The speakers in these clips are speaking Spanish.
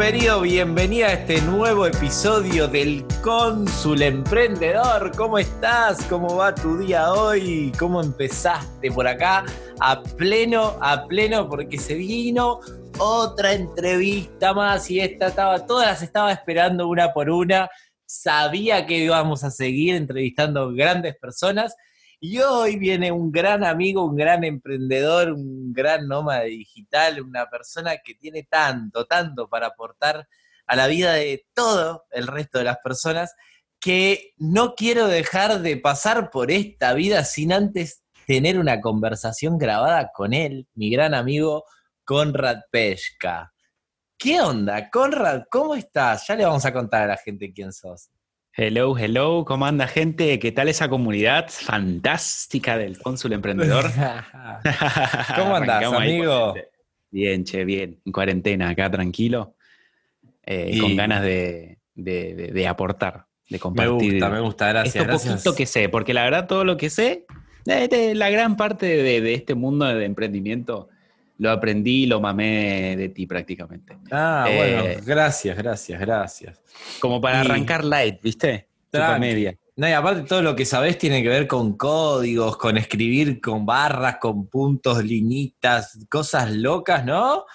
Bienvenido, bienvenida a este nuevo episodio del Cónsul Emprendedor. ¿Cómo estás? ¿Cómo va tu día hoy? ¿Cómo empezaste por acá? A pleno, a pleno, porque se vino otra entrevista más y esta estaba, todas las estaba esperando una por una. Sabía que íbamos a seguir entrevistando grandes personas y hoy viene un gran amigo, un gran emprendedor, un gran nómada digital, una persona que tiene tanto, tanto para aportar a la vida de todo el resto de las personas, que no quiero dejar de pasar por esta vida sin antes tener una conversación grabada con él, mi gran amigo Conrad Pesca. ¿Qué onda, Conrad? ¿Cómo estás? Ya le vamos a contar a la gente quién sos. Hello, hello, ¿cómo anda gente? ¿Qué tal esa comunidad fantástica del cónsul emprendedor? ¿Cómo andas, amigo? Bien, che, bien. En cuarentena, acá tranquilo. Eh, con ganas de, aportar, de compartir. Me gusta, me gusta, gracias. Esto poquito que sé, porque la verdad todo lo que sé, la gran parte de, este mundo de emprendimiento lo aprendí y lo mamé de ti prácticamente. Ah, bueno, eh, gracias, gracias, gracias. Como para arrancar light, ¿viste? media. No, y aparte todo lo que sabés tiene que ver con códigos, con escribir con barras, con puntos, liñitas, cosas locas, ¿no?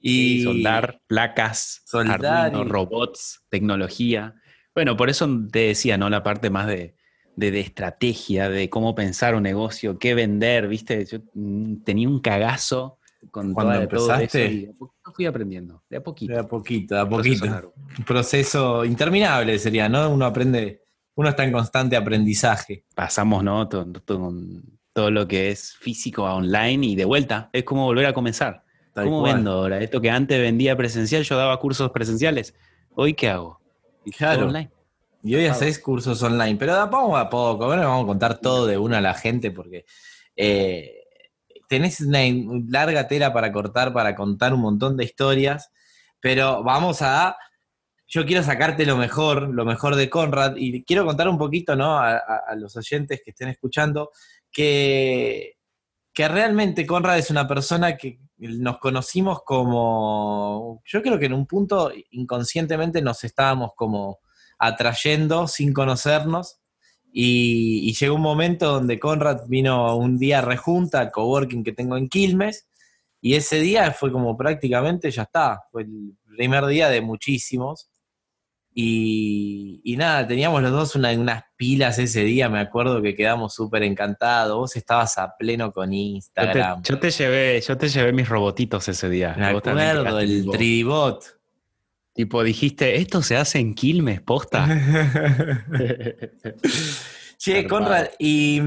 Y soldar placas, soldar robots, tecnología. Bueno, por eso te decía, ¿no? La parte más de, de, estrategia, de cómo pensar un negocio, qué vender, ¿viste? Yo mm, tenía un cagazo cuando empezaste. de a poquito fui aprendiendo, de a poquito. De a poquito, de a poquito. Un proceso interminable sería, ¿no? Uno aprende, uno está en constante aprendizaje. Pasamos, ¿no? Todo, todo, lo que es físico a online y de vuelta. Es como volver a comenzar. ¿Cómo vendo ahora? Esto que antes vendía presencial, yo daba cursos presenciales. ¿Hoy qué hago? Claro. Online. Y hoy hacéis cursos online, pero da poco a poco. Bueno, vamos a contar todo de una a la gente porque eh, tenés una larga tela para cortar, para contar un montón de historias, pero vamos a... Yo quiero sacarte lo mejor, lo mejor de Conrad, y quiero contar un poquito, ¿no? A, los oyentes que estén escuchando, que, que realmente Conrad es una persona que nos conocimos como, yo creo que en un punto inconscientemente nos estábamos como atrayendo sin conocernos, y, llegó un momento donde Conrad vino un día rejunta al coworking que tengo en Quilmes, y ese día fue como prácticamente ya está, fue el primer día de muchísimos. Y, nada, teníamos los dos unas pilas ese día, me acuerdo que quedamos súper encantados. Vos estabas a pleno con Instagram. Yo te, llevé, yo te llevé mis robotitos ese día. Me acuerdo, el Tribot. Tipo, dijiste, esto se hace en Quilmes, posta. che, Conrad, y,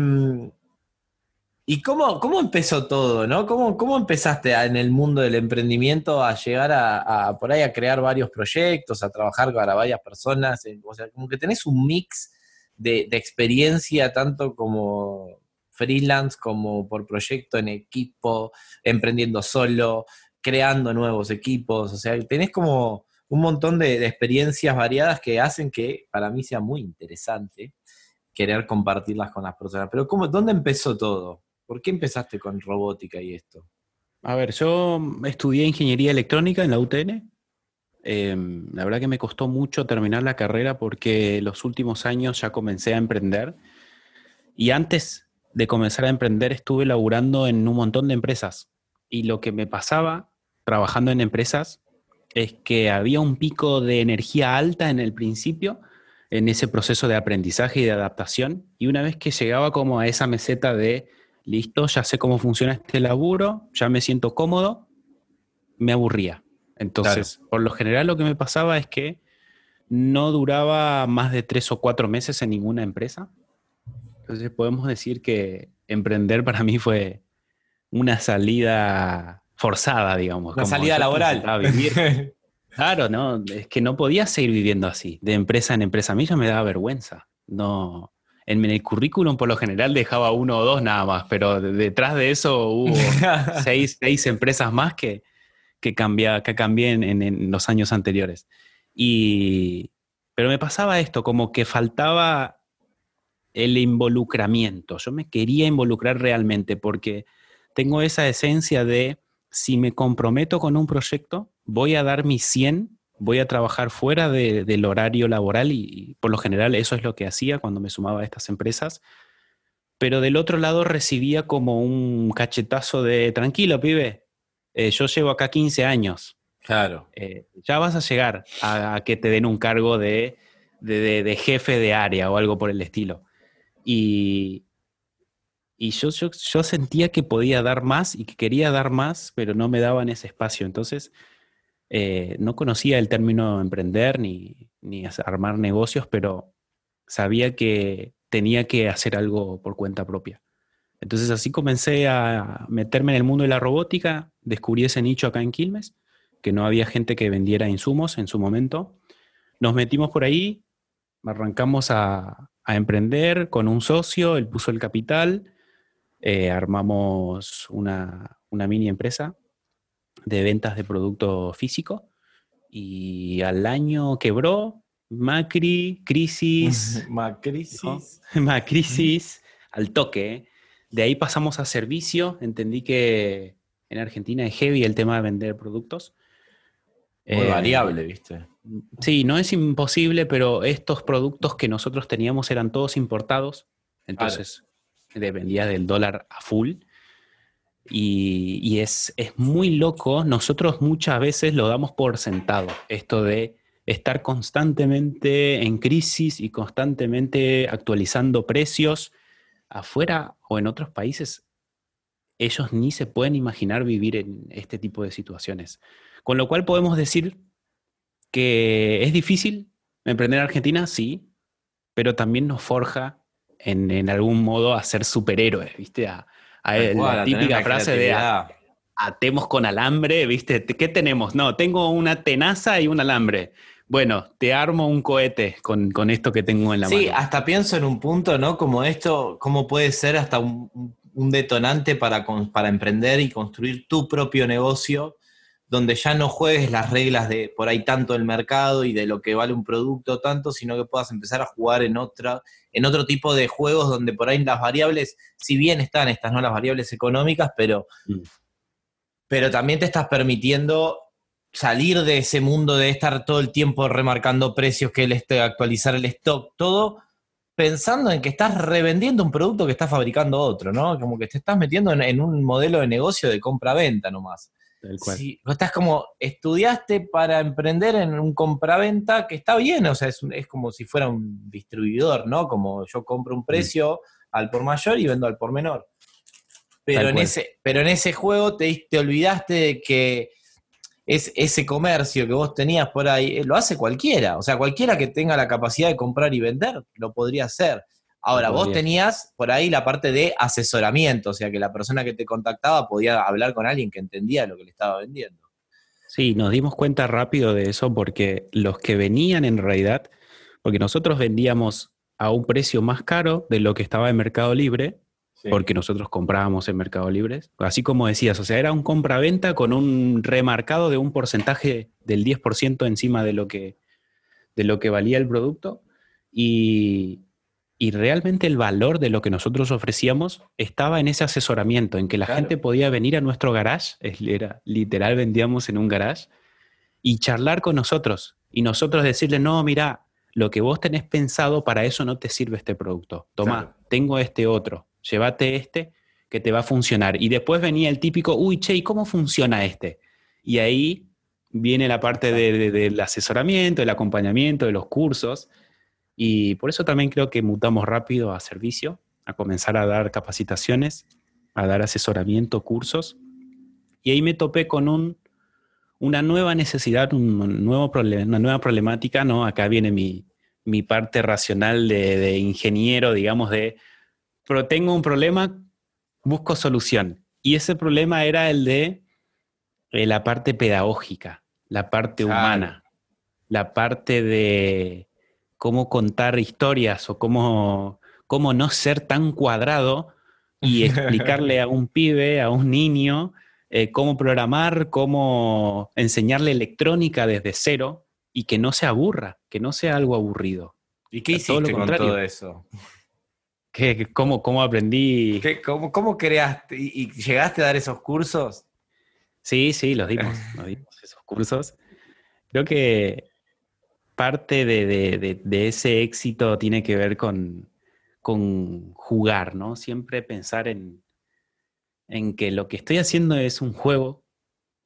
y cómo, cómo, empezó todo, ¿no? ¿Cómo, ¿Cómo, empezaste en el mundo del emprendimiento a llegar a, por ahí a crear varios proyectos, a trabajar para varias personas? O sea, como que tenés un mix de, de experiencia, tanto como freelance, como por proyecto en equipo, emprendiendo solo, creando nuevos equipos. O sea, tenés como un montón de, experiencias variadas que hacen que para mí sea muy interesante querer compartirlas con las personas. Pero ¿cómo, ¿dónde empezó todo? ¿Por qué empezaste con robótica y esto? A ver, yo estudié ingeniería electrónica en la UTN. Em, la verdad que me costó mucho terminar la carrera porque los últimos años ya comencé a emprender. Y antes de comenzar a emprender estuve laburando en un montón de empresas. Y lo que me pasaba trabajando en empresas es que había un pico de energía alta en el principio, en ese proceso de aprendizaje y de adaptación, y una vez que llegaba como a esa meseta de, listo, ya sé cómo funciona este laburo, ya me siento cómodo, me aburría. Entonces, por lo general lo que me pasaba es que no duraba más de tres o cuatro meses en ninguna empresa. Entonces podemos decir que emprender para mí fue una salida forzada, digamos. Una salida laboral. claro, no, es que no podía seguir viviendo así, de empresa en empresa. A mí ya me daba vergüenza. No, en el currículum por lo general dejaba uno o dos nada más, pero detrás de eso hubo seis, empresas más que, que, cambia, que cambié en, los años anteriores. Y, pero me pasaba esto, como que faltaba el involucramiento. Yo me quería involucrar realmente porque tengo esa esencia de si me comprometo con un proyecto, voy a dar mi 100 voy a trabajar fuera del horario laboral y, por lo general eso es lo que hacía cuando me sumaba a estas empresas. Pero del otro lado recibía como un cachetazo de, tranquilo, pibe, eh, yo llevo acá 15 años. Claro. Eh, ya vas a llegar a, que te den un cargo de, de, jefe de área o algo por el estilo. Y, y yo, yo, yo, sentía que podía dar más y que quería dar más, pero no me daban ese espacio. Entonces, eh, no conocía el término emprender ni, ni armar negocios, pero sabía que tenía que hacer algo por cuenta propia. Entonces así comencé a meterme en el mundo de la robótica, descubrí ese nicho acá en Quilmes, que no había gente que vendiera insumos en su momento. Nos metimos por ahí, arrancamos a, emprender con un socio, él puso el capital, eh, armamos una, una mini empresa de ventas de producto físico y al año quebró, Macri, crisis. Macrisis. Macrisis, al toque. De ahí pasamos a servicio. Entendí que en Argentina es heavy el tema de vender productos. Muy eh, variable, ¿viste? Sí, no es imposible, pero estos productos que nosotros teníamos eran todos importados. Entonces, dependía del dólar a full. Y, es, muy loco, nosotros muchas veces lo damos por sentado, esto de estar constantemente en crisis y constantemente actualizando precios afuera o en otros países. Ellos ni se pueden imaginar vivir en este tipo de situaciones. Con lo cual podemos decir que es difícil emprender en Argentina, sí, pero también nos forja en, en algún modo a ser superhéroes, ¿viste? A, la típica frase de atemos con alambre, ¿viste? ¿Qué tenemos? No, tengo una tenaza y un alambre. Bueno, te armo un cohete con, esto que tengo en la mano. Sí, hasta pienso en un punto, ¿no? Como esto, cómo puede ser hasta un, detonante para, para emprender y construir tu propio negocio donde ya no juegues las reglas de por ahí tanto el mercado y de lo que vale un producto tanto, sino que puedas empezar a jugar en otra, en otro tipo de juegos donde por ahí las variables, si bien están estas, ¿no? Las variables económicas, pero, mm. pero también te estás permitiendo salir de ese mundo de estar todo el tiempo remarcando precios, que el este, actualizar el stock, todo pensando en que estás revendiendo un producto que está fabricando otro, ¿no? Como que te estás metiendo en, en un modelo de negocio de compra-venta nomás. Sí, estás como, estudiaste para emprender en un compraventa que está bien, o sea, es, es como si fuera un distribuidor, ¿no? Como yo compro un mm. precio al por mayor y vendo al por menor. Pero, en ese, pero en ese juego te, te olvidaste de que es, ese comercio que vos tenías por ahí, eh, lo hace cualquiera. O sea, cualquiera que tenga la capacidad de comprar y vender, lo podría hacer. Ahora, vos tenías por ahí la parte de asesoramiento, o sea, que la persona que te contactaba podía hablar con alguien que entendía lo que le estaba vendiendo. Sí, nos dimos cuenta rápido de eso porque los que venían en realidad, porque nosotros vendíamos a un precio más caro de lo que estaba en Mercado Libre, porque nosotros comprábamos en Mercado Libre, así como decías, o sea, era un compra-venta con un remarcado de un porcentaje del 10% encima de lo que, de lo que valía el producto. Y, y realmente el valor de lo que nosotros ofrecíamos estaba en ese asesoramiento, en que la gente podía venir a nuestro garage, era literal vendíamos en un garage, y charlar con nosotros. Y nosotros decirle, no, mira, lo que vos tenés pensado para eso no te sirve este producto. Toma, tengo este otro, llévate este que te va a funcionar. Y después venía el típico, uy, che, ¿y cómo funciona este? Y ahí viene la parte del asesoramiento, del acompañamiento, de los cursos y por eso también creo que mutamos rápido a servicio, a comenzar a dar capacitaciones, a dar asesoramiento, cursos. Y ahí me topé con un, una nueva necesidad, un nuevo problema, una nueva problemática, ¿no? Acá viene mi, mi parte racional de, de, ingeniero, digamos, de, pero tengo un problema, busco solución. Y ese problema era el de eh, la parte pedagógica, la parte humana, la parte de, cómo contar historias o cómo, cómo no ser tan cuadrado y explicarle a un pibe, a un niño, eh, cómo programar, cómo enseñarle electrónica desde cero y que no se aburra, que no sea algo aburrido. ¿Y qué hiciste con todo eso? ¿Qué, cómo, ¿Cómo aprendí? cómo, cómo, creaste y, llegaste a dar esos cursos? Sí, sí, los dimos, los dimos esos cursos. Creo que parte de, ese éxito tiene que ver con, con jugar, ¿no? Siempre pensar en, en que lo que estoy haciendo es un juego,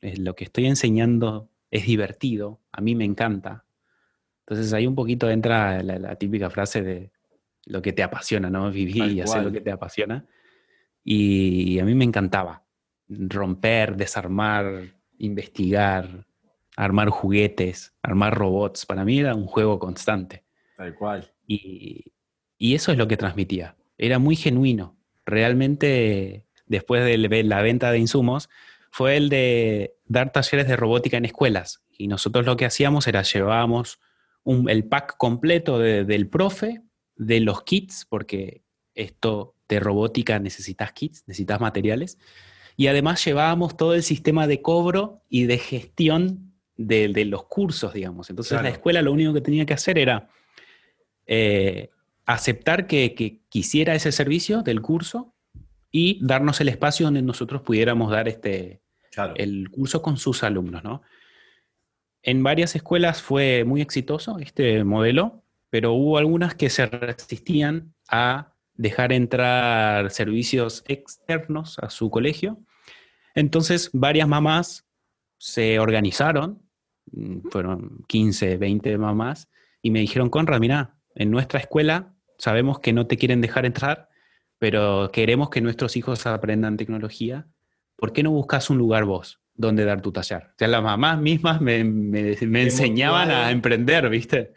lo que estoy enseñando es divertido, a mí me encanta. Entonces ahí un poquito entra la, típica frase de lo que te apasiona, ¿no? Vivir y hacer lo que te apasiona. Y a mí me encantaba romper, desarmar, investigar, armar juguetes, armar robots. Para mí era un juego constante. Tal cual. Y, y eso es lo que transmitía. Era muy genuino. Realmente después de la venta de insumos, fue el de dar talleres de robótica en escuelas. Y nosotros lo que hacíamos era llevábamos el pack completo del profe, de los kits, porque esto de robótica necesitas kits, necesitas materiales. Y además llevábamos todo el sistema de cobro y de gestión de, los cursos, digamos. Entonces la escuela lo único que tenía que hacer era eh, aceptar que, que, quisiera ese servicio del curso y darnos el espacio donde nosotros pudiéramos dar este, el curso con sus alumnos, ¿no? En varias escuelas fue muy exitoso este modelo, pero hubo algunas que se resistían a dejar entrar servicios externos a su colegio. Entonces, varias mamás se organizaron, fueron 15, 20 mamás, y me dijeron, Conrad, mira, en nuestra escuela sabemos que no te quieren dejar entrar, pero queremos que nuestros hijos aprendan tecnología, ¿por qué no buscas un lugar vos donde dar tu taller? O sea, las mamás mismas me, enseñaban a emprender, ¿viste?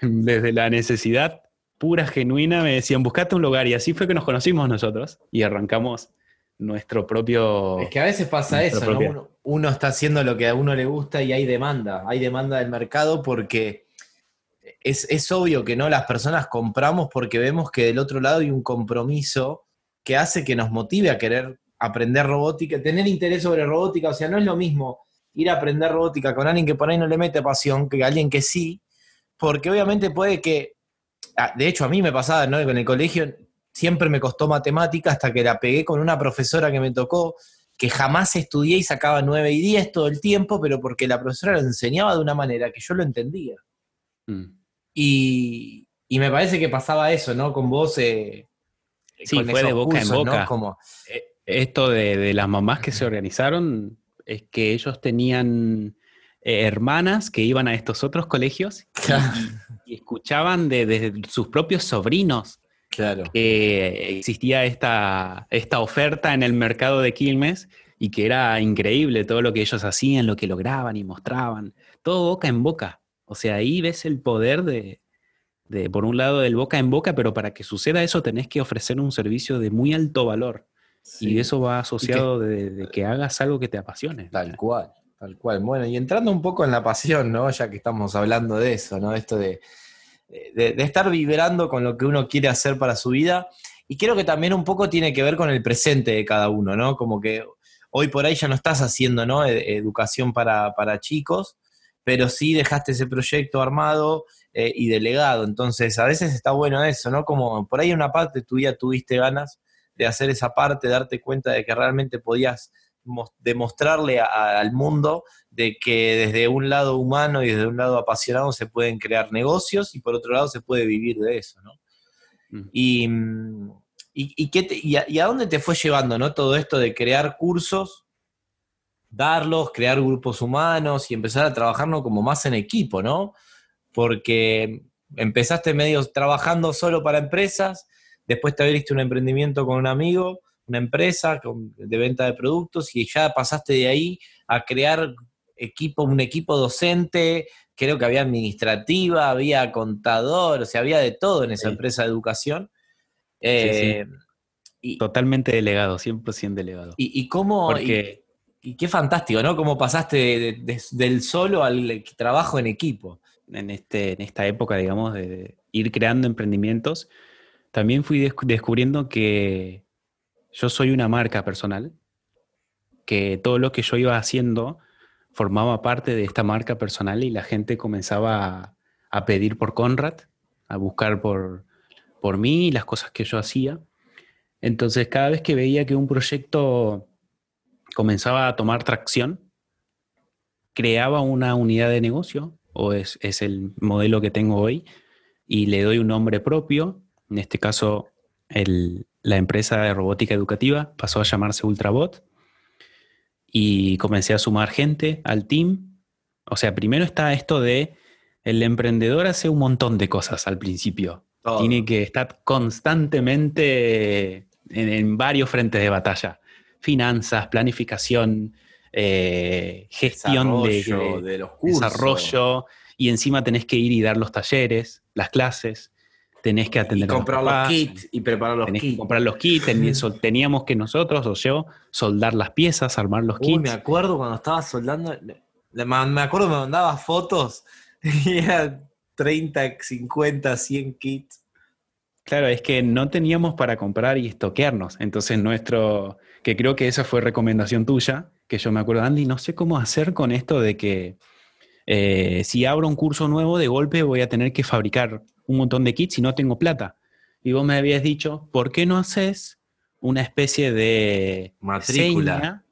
Desde la necesidad pura, genuina, me decían, buscate un lugar. Y así fue que nos conocimos nosotros y arrancamos nuestro propio... Es que a veces pasa eso, ¿no? Uno, uno, está haciendo lo que a uno le gusta y hay demanda, hay demanda del mercado porque es, obvio que no las personas compramos porque vemos que del otro lado hay un compromiso que hace que nos motive a querer aprender robótica, tener interés sobre robótica, o sea, no es lo mismo ir a aprender robótica con alguien que por ahí no le mete pasión que alguien que sí, porque obviamente puede que, ah, de hecho a mí me pasaba, ¿no? Con el colegio siempre me costó matemática hasta que la pegué con una profesora que me tocó, que jamás estudié y sacaba 9 y 10 todo el tiempo, pero porque la profesora lo enseñaba de una manera que yo lo entendía. Mm. Y, me parece que pasaba eso, ¿no? Con vos. Eh, sí, fue de boca en boca. Como, eh, Esto de, las mamás que se organizaron es que ellos tenían eh, hermanas que iban a estos otros colegios y, escuchaban de, sus propios sobrinos claro. que existía esta, esta oferta en el mercado de Quilmes y que era increíble todo lo que ellos hacían, lo que lograban y mostraban, todo boca en boca. O sea, ahí ves el poder de, por un lado, del boca en boca, pero para que suceda eso tenés que ofrecer un servicio de muy alto valor. Y eso va asociado de, que hagas algo que te apasione. Tal cual, tal cual. Bueno, y entrando un poco en la pasión, ¿no? Ya que estamos hablando de eso, ¿no? Esto de, de estar vibrando con lo que uno quiere hacer para su vida. Y creo que también un poco tiene que ver con el presente de cada uno, ¿no? Como que hoy por ahí ya no estás haciendo, ¿no? E, educación para, para chicos, pero sí dejaste ese proyecto armado eh, y delegado. Entonces, a veces está bueno eso, ¿no? Como por ahí una parte tuya tuviste ganas de hacer esa parte, darte cuenta de que realmente podías demostrarle al mundo de que desde un lado humano y desde un lado apasionado se pueden crear negocios y por otro lado se puede vivir de eso, ¿no? Mm. Y, y, y, a, y, a, dónde te fue llevando, ¿no? Todo esto de crear cursos darlos, crear grupos humanos y empezar a trabajarlo como más en equipo, ¿no? Porque empezaste medio trabajando solo para empresas, después te abriste un emprendimiento con un amigo, una empresa de venta de productos y ya pasaste de ahí a crear equipo, un equipo docente, creo que había administrativa, había contador, o sea, había de todo en esa empresa de educación. Eh, Totalmente delegado, 100% delegado. ¿Y, y cómo, y qué fantástico, ¿no? Cómo pasaste del solo al trabajo en equipo. En, este, en esta época, digamos, de ir creando emprendimientos, también fui descubriendo que yo soy una marca personal, que todo lo que yo iba haciendo formaba parte de esta marca personal y la gente comenzaba a, pedir por Conrad, a buscar por, por mí y las cosas que yo hacía. Entonces, cada vez que veía que un proyecto comenzaba a tomar tracción, creaba una unidad de negocio, o es, es el modelo que tengo hoy, y le doy un nombre propio. En este caso, el, la empresa de robótica educativa pasó a llamarse Ultrabot y comencé a sumar gente al team. O sea, primero está esto de el emprendedor hace un montón de cosas al principio. Tiene que estar constantemente en, varios frentes de batalla. Finanzas, planificación, eh, gestión de, de, los cursos. desarrollo, y encima tenés que ir y dar los talleres, las clases tenés que atender y comprar los kits y preparar los tenés kits. Que comprar los kits, teníamos que nosotros o yo soldar las piezas, armar los kits. me acuerdo cuando estaba soldando, me acuerdo me mandaba fotos y eran 30, 50, 100 kits. Claro, es que no teníamos para comprar y estoquearnos. Entonces nuestro, que creo que esa fue recomendación tuya, que yo me acuerdo, Andy, no sé cómo hacer con esto de que eh, si abro un curso nuevo, de golpe voy a tener que fabricar un montón de kits y no tengo plata. Y vos me habías dicho, ¿por qué no haces una especie de matrícula?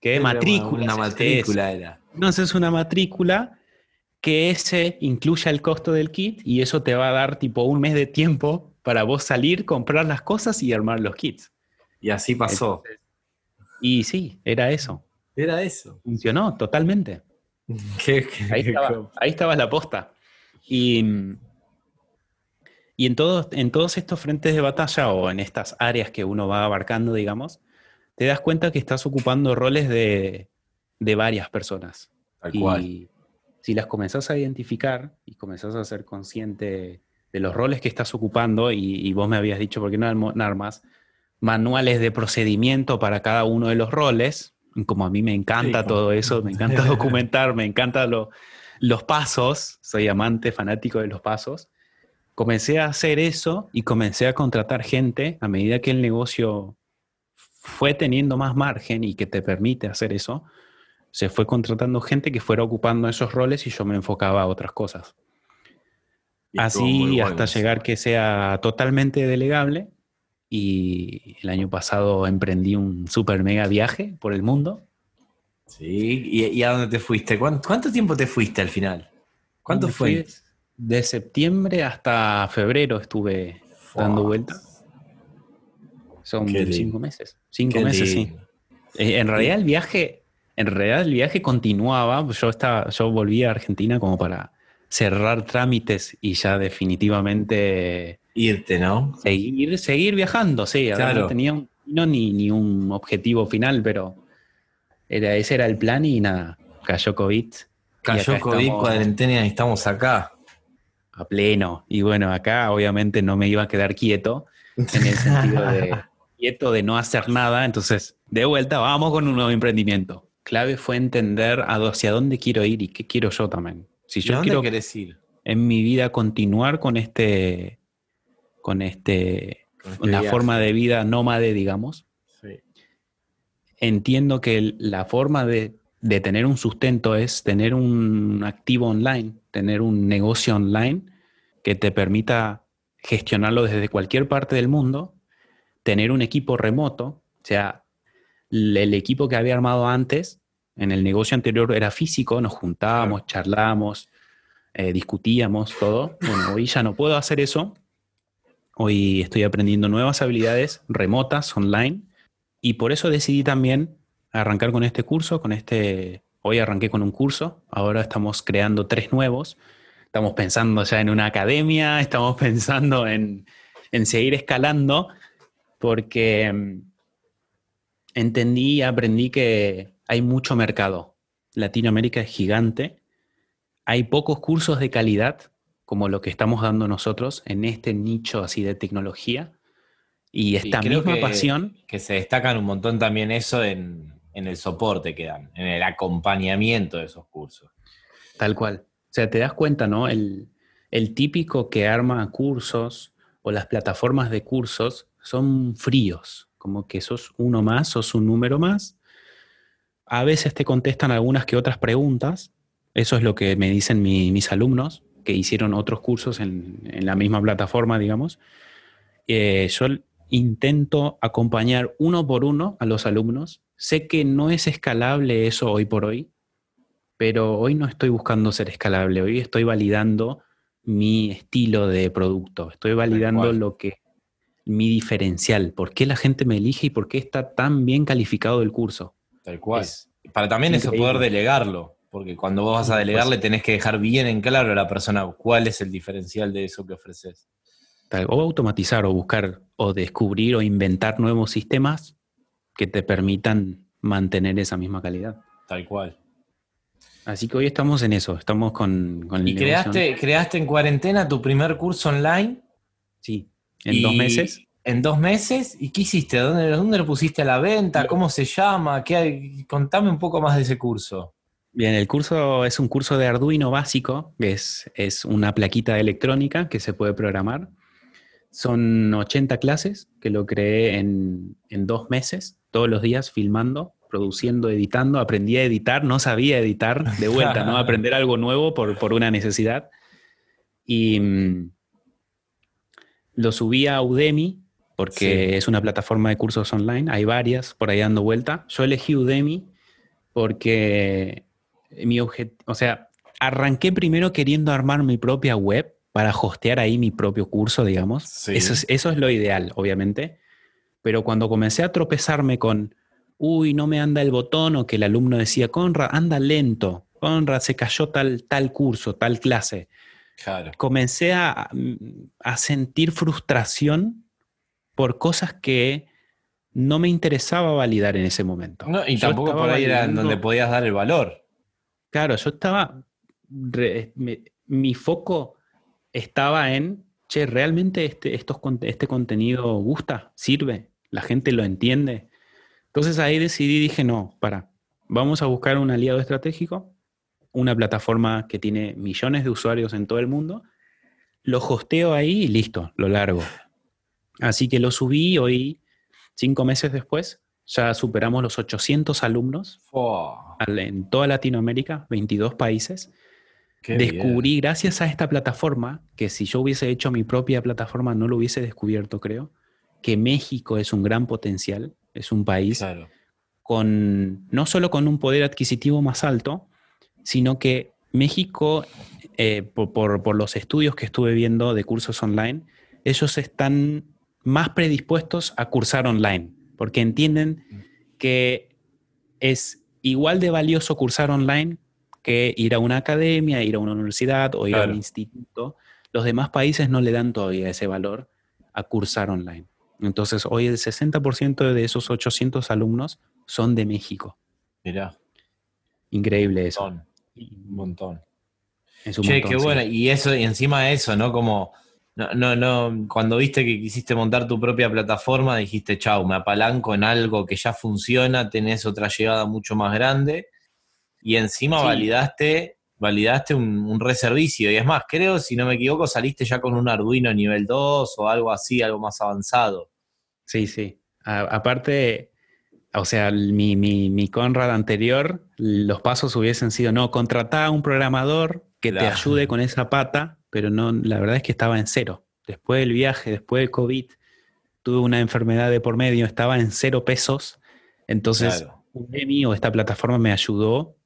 que matrícula. Una matrícula era. No haces una matrícula que ese incluya el costo del kit y eso te va a dar tipo un mes de tiempo para vos salir, comprar las cosas y armar los kits. Y así pasó. y sí, era eso. Era eso. Funcionó totalmente. ahí, estaba, ahí estaba la posta. Y y en, todos, en todos estos frentes de batalla o en estas áreas que uno va abarcando, digamos, te das cuenta que estás ocupando roles de, varias personas. y si las comenzás a identificar y comenzás a ser consciente de los roles que estás ocupando, y, vos me habías dicho, ¿por qué no armas manuales de procedimiento para cada uno de los roles? Como a mí me encanta todo eso, me encanta documentar, me encantan los pasos, soy amante, fanático de los pasos comencé a hacer eso y comencé a contratar gente a medida que el negocio fue teniendo más margen y que te permite hacer eso, se fue contratando gente que fuera ocupando esos roles y yo me enfocaba a otras cosas. Así hasta llegar que sea totalmente delegable y el año pasado emprendí un super mega viaje por el mundo. Sí, ¿y, a dónde te fuiste? ¿Cuánto, tiempo te fuiste al final? ¿Cuánto fue? De septiembre hasta febrero estuve dando vueltas. Son cinco meses. Cinco meses, sí. Eh, en realidad el viaje, en realidad el viaje continuaba. Yo estaba, yo volví a Argentina como para cerrar trámites y ya definitivamente irte, ¿no? Seguir, seguir viajando, sí. No tenía no, ni, ni un objetivo final, pero era, ese era el plan y nada, cayó COVID. Cayó COVID, cuarentena y estamos acá a pleno. Y bueno, acá obviamente no me iba a quedar quieto, en el sentido de quieto de no hacer nada. Entonces, de vuelta, vamos con un nuevo emprendimiento. Clave fue entender hacia dónde quiero ir y qué quiero yo también. Si yo quiero ir? en mi vida continuar con este, con este, con una este forma de vida nómade, digamos. Entiendo que la forma de de tener un sustento es tener un activo online, tener un negocio online que te permita gestionarlo desde cualquier parte del mundo, tener un equipo remoto, o sea, el equipo que había armado antes, en el negocio anterior era físico, nos juntábamos, charlábamos, eh, discutíamos, todo. Bueno, hoy ya no puedo hacer eso. Hoy estoy aprendiendo nuevas habilidades remotas, online, y por eso decidí también arrancar con este curso, con este, hoy arranqué con un curso, ahora estamos creando tres nuevos, estamos pensando ya en una academia, estamos pensando en, seguir escalando, porque mm, entendí y aprendí que hay mucho mercado. Latinoamérica es gigante, hay pocos cursos de calidad como lo que estamos dando nosotros en este nicho así de tecnología. Y esta misma pasión. Que se destacan un montón también eso en, en el soporte que dan, en el acompañamiento de esos cursos. Tal cual. O sea, te das cuenta, ¿no? El, típico que arma cursos o las plataformas de cursos son fríos, como que sos uno más, sos un número más. A veces te contestan algunas que otras preguntas, eso es lo que me dicen mis alumnos que hicieron otros cursos en, la misma plataforma, digamos. Eh, yo intento acompañar uno por uno a los alumnos. Sé que no es escalable eso hoy por hoy, pero hoy no estoy buscando ser escalable, hoy estoy validando mi estilo de producto, estoy validando lo que mi diferencial, por qué la gente me elige y por qué está tan bien calificado el curso. Tal cual. Para también eso poder delegarlo, porque cuando vos vas a delegarle tenés que dejar bien en claro a la persona cuál es el diferencial de eso que ofreces. O automatizar o buscar o descubrir o inventar nuevos sistemas que te permitan mantener esa misma calidad. Tal cual. Así que hoy estamos en eso, estamos con, con ¿Y creaste, creaste en cuarentena tu primer curso online? Sí, en dos meses. ¿En dos meses? ¿Y qué hiciste? ¿Dónde, dónde lo pusiste a la venta? ¿Cómo se llama? ¿Qué hay? Contame un poco más de ese curso. Bien, el curso es un curso de Arduino básico, que es, es una plaquita electrónica que se puede programar. Son 80 clases que lo creé en, en dos meses, todos los días filmando produciendo, editando, aprendí a editar, no sabía editar, de vuelta, ¿no? Aprender algo nuevo por, una necesidad. Y mm, lo subí a Udemy, porque es una plataforma de cursos online, hay varias por ahí dando vuelta. Yo elegí Udemy porque mi objetivo, o sea, arranqué primero queriendo armar mi propia web para hostear ahí mi propio curso, digamos. Eso, eso es lo ideal, obviamente. Pero cuando comencé a tropezarme con uy, no me anda el botón, o que el alumno decía, Conrad, anda lento, Conrad, se cayó tal, tal curso, tal clase. Comencé a, sentir frustración por cosas que no me interesaba validar en ese momento. y tampoco por ahí era donde podías dar el valor. Claro, yo estaba, mi foco estaba en, che, ¿realmente este, estos, este contenido gusta? ¿Sirve? ¿La gente lo entiende? Entonces ahí decidí, dije, no, para, vamos a buscar un aliado estratégico, una plataforma que tiene millones de usuarios en todo el mundo, lo hosteo ahí y listo, lo largo. Así que lo subí hoy, cinco meses después, ya superamos los 800 alumnos en toda Latinoamérica, 22 países. Descubrí, gracias a esta plataforma, que si yo hubiese hecho mi propia plataforma no lo hubiese descubierto, creo, que México es un gran potencial es un país con no solo con un poder adquisitivo más alto, sino que México, eh, por, los estudios que estuve viendo de cursos online, ellos están más predispuestos a cursar online, porque entienden que es igual de valioso cursar online que ir a una academia, ir a una universidad o ir a un instituto. Los demás países no le dan todavía ese valor a cursar online. Entonces, hoy el 60% de esos 800 alumnos son de México. Mirá. Increíble eso. Un montón. Es un che, qué bueno. Y eso, y encima de eso, ¿no? Como, no, no, no, cuando viste que quisiste montar tu propia plataforma, dijiste, chau, me apalanco en algo que ya funciona, tenés otra llegada mucho más grande. Y encima validaste validaste un, un, reservicio. Y es más, creo, si no me equivoco, saliste ya con un Arduino nivel 2 o algo así, algo más avanzado. Sí, sí. aparte, o sea, mi, mi, mi, Conrad anterior, los pasos hubiesen sido, no, contratar a un programador que te ayude con esa pata, pero no, la verdad es que estaba en cero. Después del viaje, después del COVID, tuve una enfermedad de por medio, estaba en cero pesos. Entonces, Udemy o esta plataforma me ayudó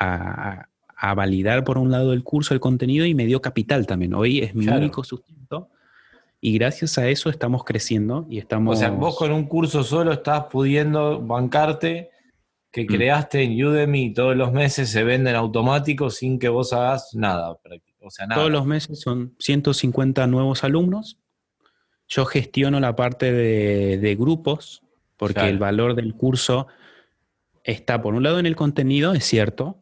a, a validar por un lado el curso, el contenido y me dio capital también. Hoy es mi único sustento y gracias a eso estamos creciendo y estamos... O sea, vos con un curso solo estás pudiendo bancarte que mm. creaste en Udemy todos los meses se venden automáticos sin que vos hagas nada. O sea, Todos los meses son 150 nuevos alumnos. Yo gestiono la parte de, grupos porque el valor del curso está por un lado en el contenido, es cierto,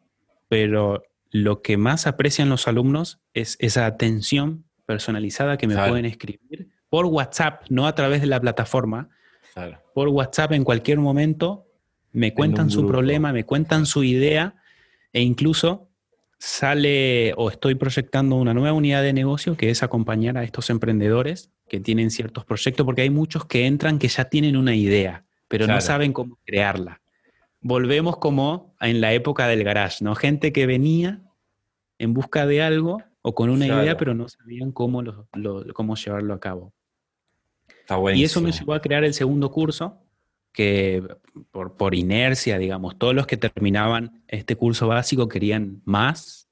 pero lo que más aprecian los alumnos es esa atención personalizada que me pueden escribir por WhatsApp, no a través de la plataforma. Por WhatsApp en cualquier momento me cuentan su problema, me cuentan su idea e incluso sale o estoy proyectando una nueva unidad de negocio que es acompañar a estos emprendedores que tienen ciertos proyectos, porque hay muchos que entran que ya tienen una idea, pero no saben cómo crearla. Volvemos como en la época del garage, ¿no? Gente que venía en busca de algo o con una idea, pero no sabían cómo, cómo llevarlo a cabo. y eso me llevó a crear el segundo curso, que por, por, inercia, digamos, todos los que terminaban este curso básico querían más,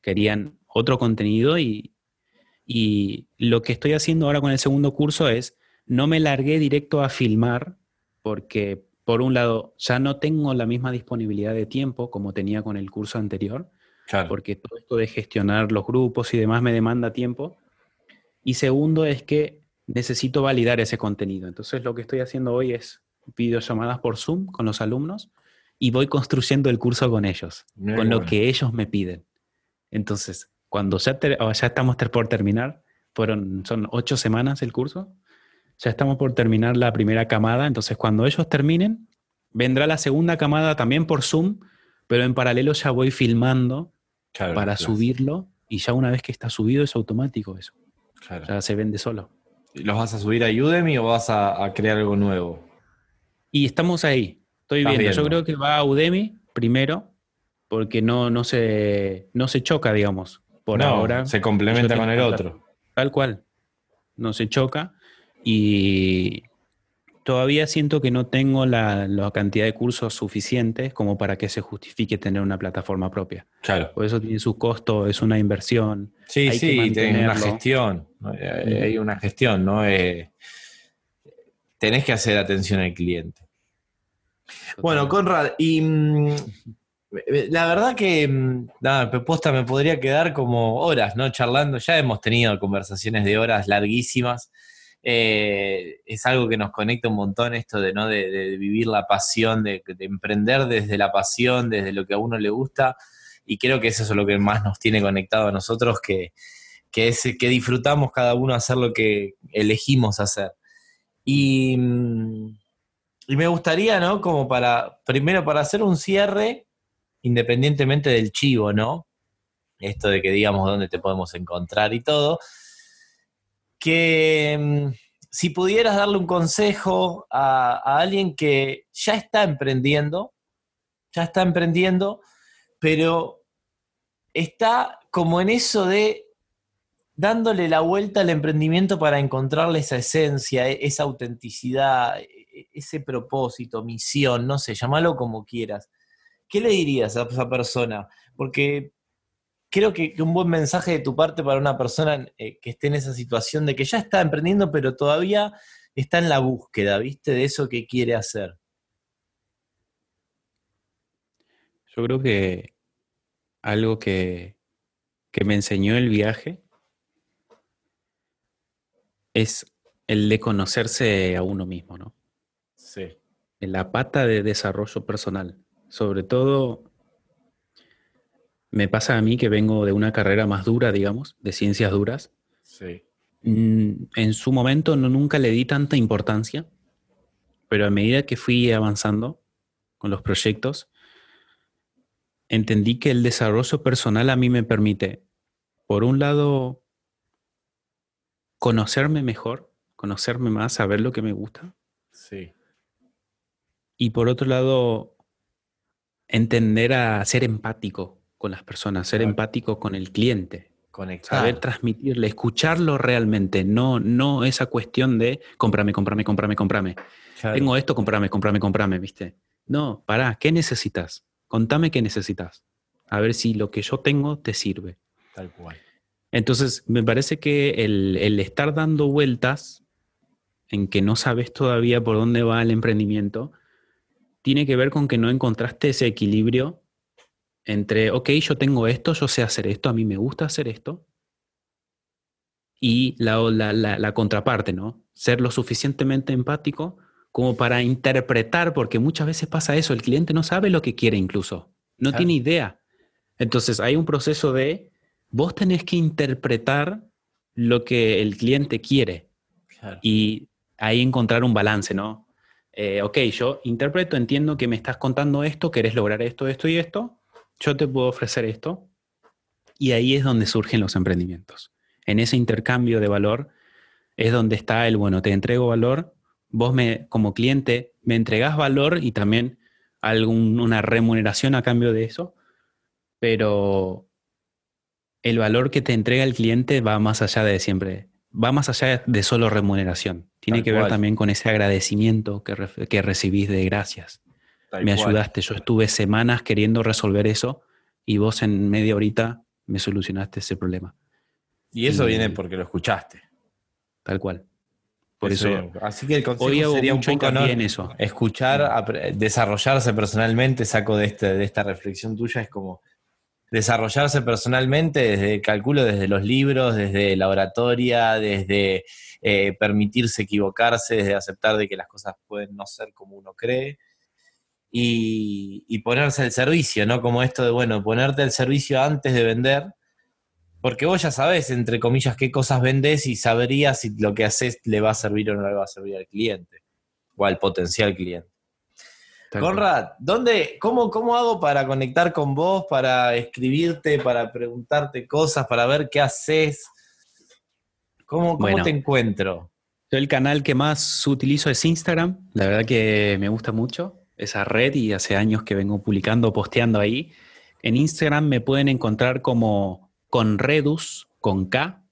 querían otro contenido y, y lo que estoy haciendo ahora con el segundo curso es, no me largué directo a filmar porque, por un lado, ya no tengo la misma disponibilidad de tiempo como tenía con el curso anterior, porque todo esto de gestionar los grupos y demás me demanda tiempo. Y segundo es que necesito validar ese contenido. Entonces lo que estoy haciendo hoy es videollamadas por Zoom con los alumnos y voy construyendo el curso con ellos, con lo que ellos me piden. Entonces, cuando ya, ya estamos por terminar, fueron, son ocho semanas el curso, ya estamos por terminar la primera camada, entonces cuando ellos terminen, vendrá la segunda camada también por Zoom, pero en paralelo ya voy filmando para subirlo y ya una vez que está subido es automático eso. Ya se vende solo. ¿Los vas a subir a Udemy o vas a, crear algo nuevo? Y estamos ahí. Estoy viendo. Yo creo que va a Udemy primero, porque no, no, se, no se choca, digamos por ahora. Se complementa con el otro. Tal cual. No se choca. Y todavía siento que no tengo la, cantidad de cursos suficientes como para que se justifique tener una plataforma propia. Claro. Por eso tiene su costo, es una inversión. Sí, sí, tiene una gestión. Hay una gestión, ¿no? Eh, tenés que hacer atención al cliente. Bueno, Conrad, y mm, la verdad que, mm, nada, propuesta me podría quedar como horas, ¿no? Charlando. Ya hemos tenido conversaciones de horas larguísimas. Eh, es algo que nos conecta un montón esto de, ¿no? de, vivir la pasión, de, emprender desde la pasión, desde lo que a uno le gusta. Y creo que eso es lo que más nos tiene conectado a nosotros, que, que es que disfrutamos cada uno hacer lo que elegimos hacer. Y, mm, y me gustaría, ¿no? Como para, primero para hacer un cierre, independientemente del chivo, ¿no? Esto de que digamos dónde te podemos encontrar y todo, que mm, si pudieras darle un consejo a, alguien que ya está emprendiendo, ya está emprendiendo, pero está como en eso de dándole la vuelta al emprendimiento para encontrarle esa esencia, e, esa autenticidad, e, e, ese propósito, misión, no sé, llámalo como quieras. ¿qué le dirías a esa persona? Porque creo que, un buen mensaje de tu parte para una persona eh, que esté en esa situación de que ya está emprendiendo, pero todavía está en la búsqueda, ¿viste? De eso que quiere hacer. Yo creo que algo que, que me enseñó el viaje es el de conocerse a uno mismo, ¿no? Sí. En la pata de desarrollo personal. Sobre todo, me pasa a mí que vengo de una carrera más dura, digamos, de ciencias duras. Sí. Mm, en su momento no, nunca le di tanta importancia, pero a medida que fui avanzando con los proyectos, entendí que el desarrollo personal a mí me permite, por un lado, conocerme mejor, conocerme más, saber lo que me gusta. Sí. Y por otro lado, entender a ser empático con las personas, ser empático con el cliente. Conectar. Saber transmitirle, escucharlo realmente, no, no esa cuestión de cómprame, cómprame, cómprame, cómprame. Tengo esto, cómprame, cómprame, cómprame, ¿viste? No, pará, ¿qué necesitas? Contame qué necesitas. A ver si lo que yo tengo te sirve. Tal cual. Entonces, me parece que el, el estar dando vueltas en que no sabes todavía por dónde va el emprendimiento, tiene que ver con que no encontraste ese equilibrio entre, ok, yo tengo esto, yo sé hacer esto, a mí me gusta hacer esto, y la, la, contraparte, ¿no? Ser lo suficientemente empático como para interpretar, porque muchas veces pasa eso, el cliente no sabe lo que quiere incluso, no tiene idea. Entonces hay un proceso de, vos tenés que interpretar lo que el cliente quiere y ahí encontrar un balance, ¿no? Eh, ok, yo interpreto, entiendo que me estás contando esto, querés lograr esto, esto y esto, yo te puedo ofrecer esto, Y ahí es donde surgen los emprendimientos. En ese intercambio de valor es donde está el, bueno, te entrego valor, vos me, como cliente me entregás valor y también alguna remuneración a cambio de eso, pero el valor que te entrega el cliente va más allá de siempre, va más allá de solo remuneración. Tiene que ver también con ese agradecimiento que, recibís de gracias. Me ayudaste, yo estuve semanas queriendo resolver eso y vos en media horita me solucionaste ese problema. Y eso viene porque lo escuchaste. Tal cual. Por eso, así que el consejo sería un poco en eso. escuchar, desarrollarse personalmente, saco de, este, de esta reflexión tuya, es como desarrollarse personalmente desde, calculo, desde los libros, desde la oratoria, desde eh, permitirse equivocarse, desde aceptar de que las cosas pueden no ser como uno cree. Y, y ponerse al servicio, ¿no? Como esto de, bueno, ponerte al servicio antes de vender, porque vos ya sabés, entre comillas, qué cosas vendés y sabrías si lo que haces le va a servir o no le va a servir al cliente o al potencial cliente. Conrad, ¿dónde, cómo, ¿cómo hago para conectar con vos, para escribirte, para preguntarte cosas, para ver qué haces? ¿Cómo, cómo te encuentro? Yo el canal que más utilizo es Instagram. La verdad que me gusta mucho esa red y hace años que vengo publicando, posteando ahí. En Instagram me pueden encontrar como con Redus, con K.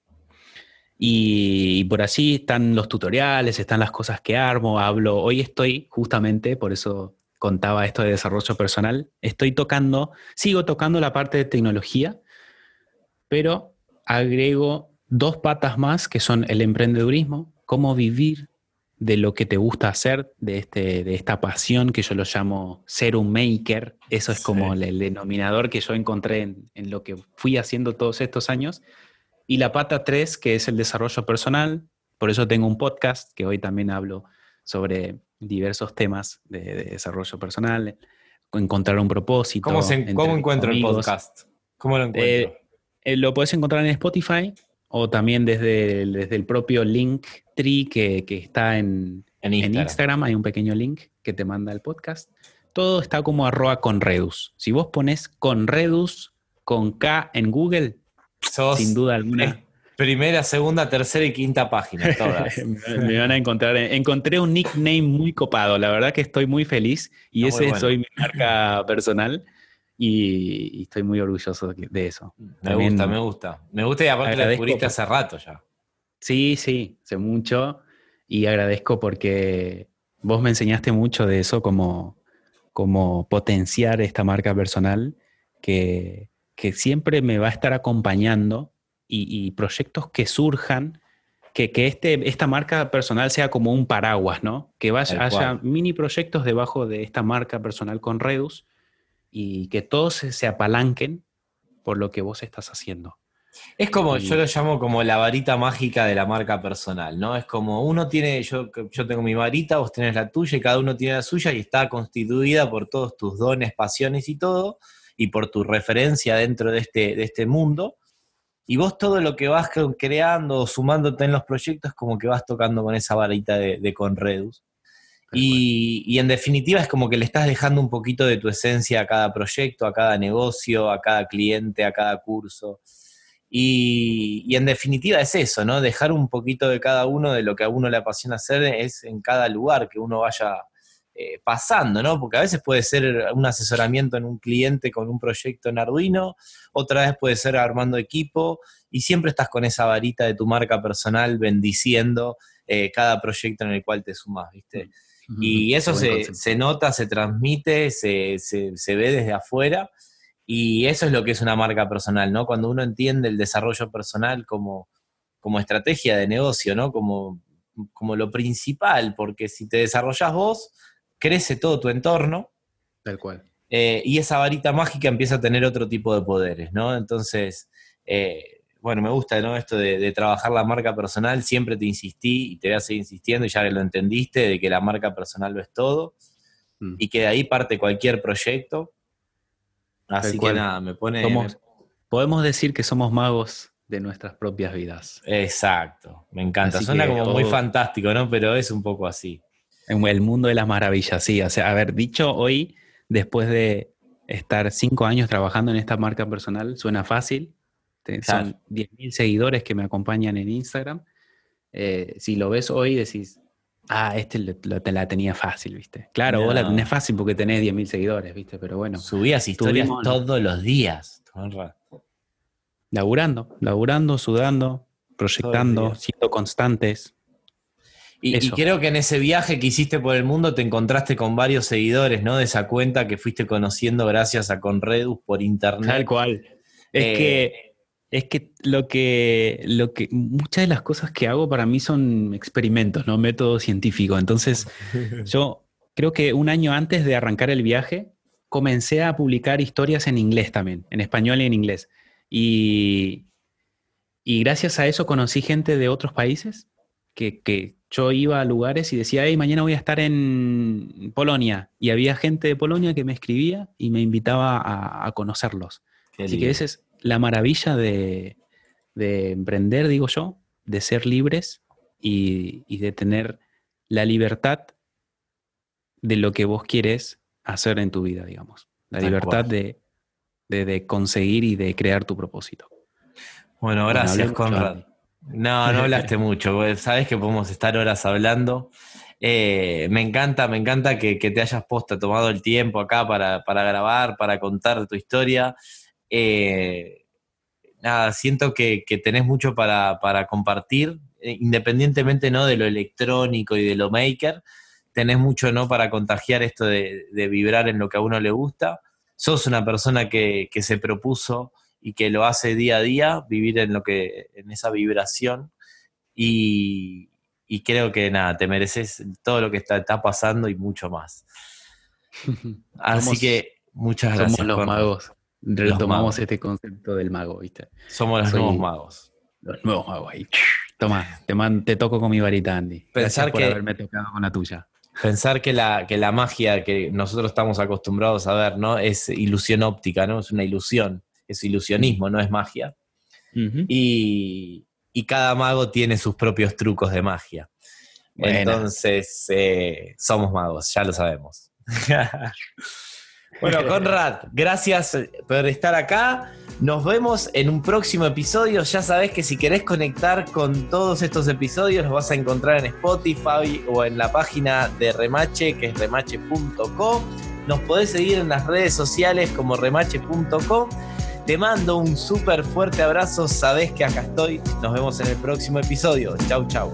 Y, por así están los tutoriales, están las cosas que armo, hablo. Hoy estoy justamente, por eso contaba esto de desarrollo personal, estoy tocando, sigo tocando la parte de tecnología, pero agrego dos patas más que son el emprendedurismo, cómo vivir de lo que te gusta hacer, de, este, de esta pasión que yo lo llamo ser un maker. Eso es como el, denominador que yo encontré en, lo que fui haciendo todos estos años. Y la pata tres, que es el desarrollo personal. Por eso tengo un podcast que hoy también hablo sobre diversos temas de, desarrollo personal, encontrar un propósito. ¿Cómo, encuentro el podcast? ¿Cómo lo encuentro? Eh, eh, lo puedes encontrar en Spotify o también desde, desde el propio link tree que, está en, Instagram. Hay un pequeño link que te manda el podcast. Todo está como arroba con Redus. Si vos pones con Redus, con K en Google, sin duda alguna. Primera, segunda, tercera y quinta página, todas. me van a encontrar. Encontré un nickname muy copado. La verdad que estoy muy feliz y ese soy mi marca personal y, estoy muy orgulloso de eso. Me gusta, me gusta. Me gusta y aparte lo descubriste hace rato ya. Sí, sí, sé mucho y agradezco porque vos me enseñaste mucho de eso, como, como potenciar esta marca personal que, siempre me va a estar acompañando y, proyectos que surjan, que, que, este, esta marca personal sea como un paraguas, ¿no? Que vaya, haya mini proyectos debajo de esta marca personal con Redus y que todos se apalanquen por lo que vos estás haciendo. Es como, yo lo llamo como la varita mágica de la marca personal, ¿no? Es como uno tiene, yo, yo tengo mi varita, vos tenés la tuya y cada uno tiene la suya y está constituida por todos tus dones, pasiones y todo, y por tu referencia dentro de este, de este mundo. Y vos todo lo que vas creando o sumándote en los proyectos, como que vas tocando con esa varita de, de Conredus. Y, en definitiva es como que le estás dejando un poquito de tu esencia a cada proyecto, a cada negocio, a cada cliente, a cada curso. Y, en definitiva es eso, ¿no? Dejar un poquito de cada uno de lo que a uno le apasiona hacer es en cada lugar que uno vaya eh, pasando, ¿no? Porque a veces puede ser un asesoramiento en un cliente con un proyecto en Arduino, otra vez puede ser armando equipo y siempre estás con esa varita de tu marca personal bendiciendo eh, cada proyecto en el cual te sumas, ¿viste? Y eso se, nota, se transmite, se, ve desde afuera. Y eso es lo que es una marca personal, ¿no? Cuando uno entiende el desarrollo personal como, como estrategia de negocio, ¿no? Como, como lo principal, porque si te desarrollas vos, crece todo tu entorno. Tal cual. Eh, y esa varita mágica empieza a tener otro tipo de poderes, ¿no? Entonces, eh, bueno, me gusta, ¿no? Esto de, trabajar la marca personal, siempre te insistí y te voy a seguir insistiendo, y ya lo entendiste, de que la marca personal lo es todo, mm. y que de ahí parte cualquier proyecto. Así que nada, me pone... Podemos decir que somos magos de nuestras propias vidas. Exacto, me encanta. Suena como muy fantástico, ¿no? Pero es un poco así. En el mundo de las maravillas, sí. O sea, haber dicho hoy, después de estar cinco años trabajando en esta marca personal, suena fácil, Son 10.000 seguidores que me acompañan en Instagram. Eh, si lo ves hoy, decís, ah, este te la tenía fácil, ¿viste? Claro, vos la tenés fácil porque tenés 10.000 seguidores, ¿viste? Pero bueno. Subías historias todos los días. Laburando, laburando, sudando, proyectando, siendo constantes. Y, creo que en ese viaje que hiciste por el mundo te encontraste con varios seguidores, ¿no? De esa cuenta que fuiste conociendo gracias a Conredus por internet. Tal cual. Es eh, que es que lo que lo que muchas de las cosas que hago para mí son experimentos, no método científico. Entonces, yo creo que un año antes de arrancar el viaje comencé a publicar historias en inglés también, en español y en inglés. Y, y gracias a eso conocí gente de otros países que, que yo iba a lugares y decía, hey, mañana voy a estar en Polonia. Y había gente de Polonia que me escribía y me invitaba a, conocerlos. Así que esa es la maravilla de, emprender, digo yo, de ser libres y, de tener la libertad de lo que vos quieres hacer en tu vida, digamos. La libertad de, conseguir y de crear tu propósito. Bueno, gracias, Conrad. No, no hablaste mucho, sabes que podemos estar horas hablando. Eh, me encanta, me encanta que, te hayas posta, tomado el tiempo acá para, grabar, para contar tu historia. Eh, nada, siento que, tenés mucho para, compartir, eh, independientemente ¿no? de lo electrónico y de lo maker, tenés mucho ¿no? para contagiar esto de, vibrar en lo que a uno le gusta. Sos una persona que, que se propuso y que lo hace día a día, vivir en lo que, en esa vibración. Y, creo que nada, te mereces todo lo que está, está pasando y mucho más. Así que muchas gracias. Somos los magos. Retomamos este concepto del mago, ¿viste? Somos los nuevos magos. Los nuevos magos ahí. Toma, te, te toco con mi varita, Andy. Pensar por que, haberme tocado con la tuya. Pensar que la, que la magia que nosotros estamos acostumbrados a ver, ¿no? Es ilusión óptica, ¿no? Es una ilusión es ilusionismo, no es magia. y, cada mago tiene sus propios trucos de magia. Entonces, eh, somos magos, ya lo sabemos. bueno, Conrad, gracias por estar acá. Nos vemos en un próximo episodio. Ya sabes que si querés conectar con todos estos episodios, los vas a encontrar en Spotify o en la página de Remache, que es remache.com. Nos podés seguir en las redes sociales como remache.com te mando un súper fuerte abrazo, sabes que acá estoy. Nos vemos en el próximo episodio. Chau, chau.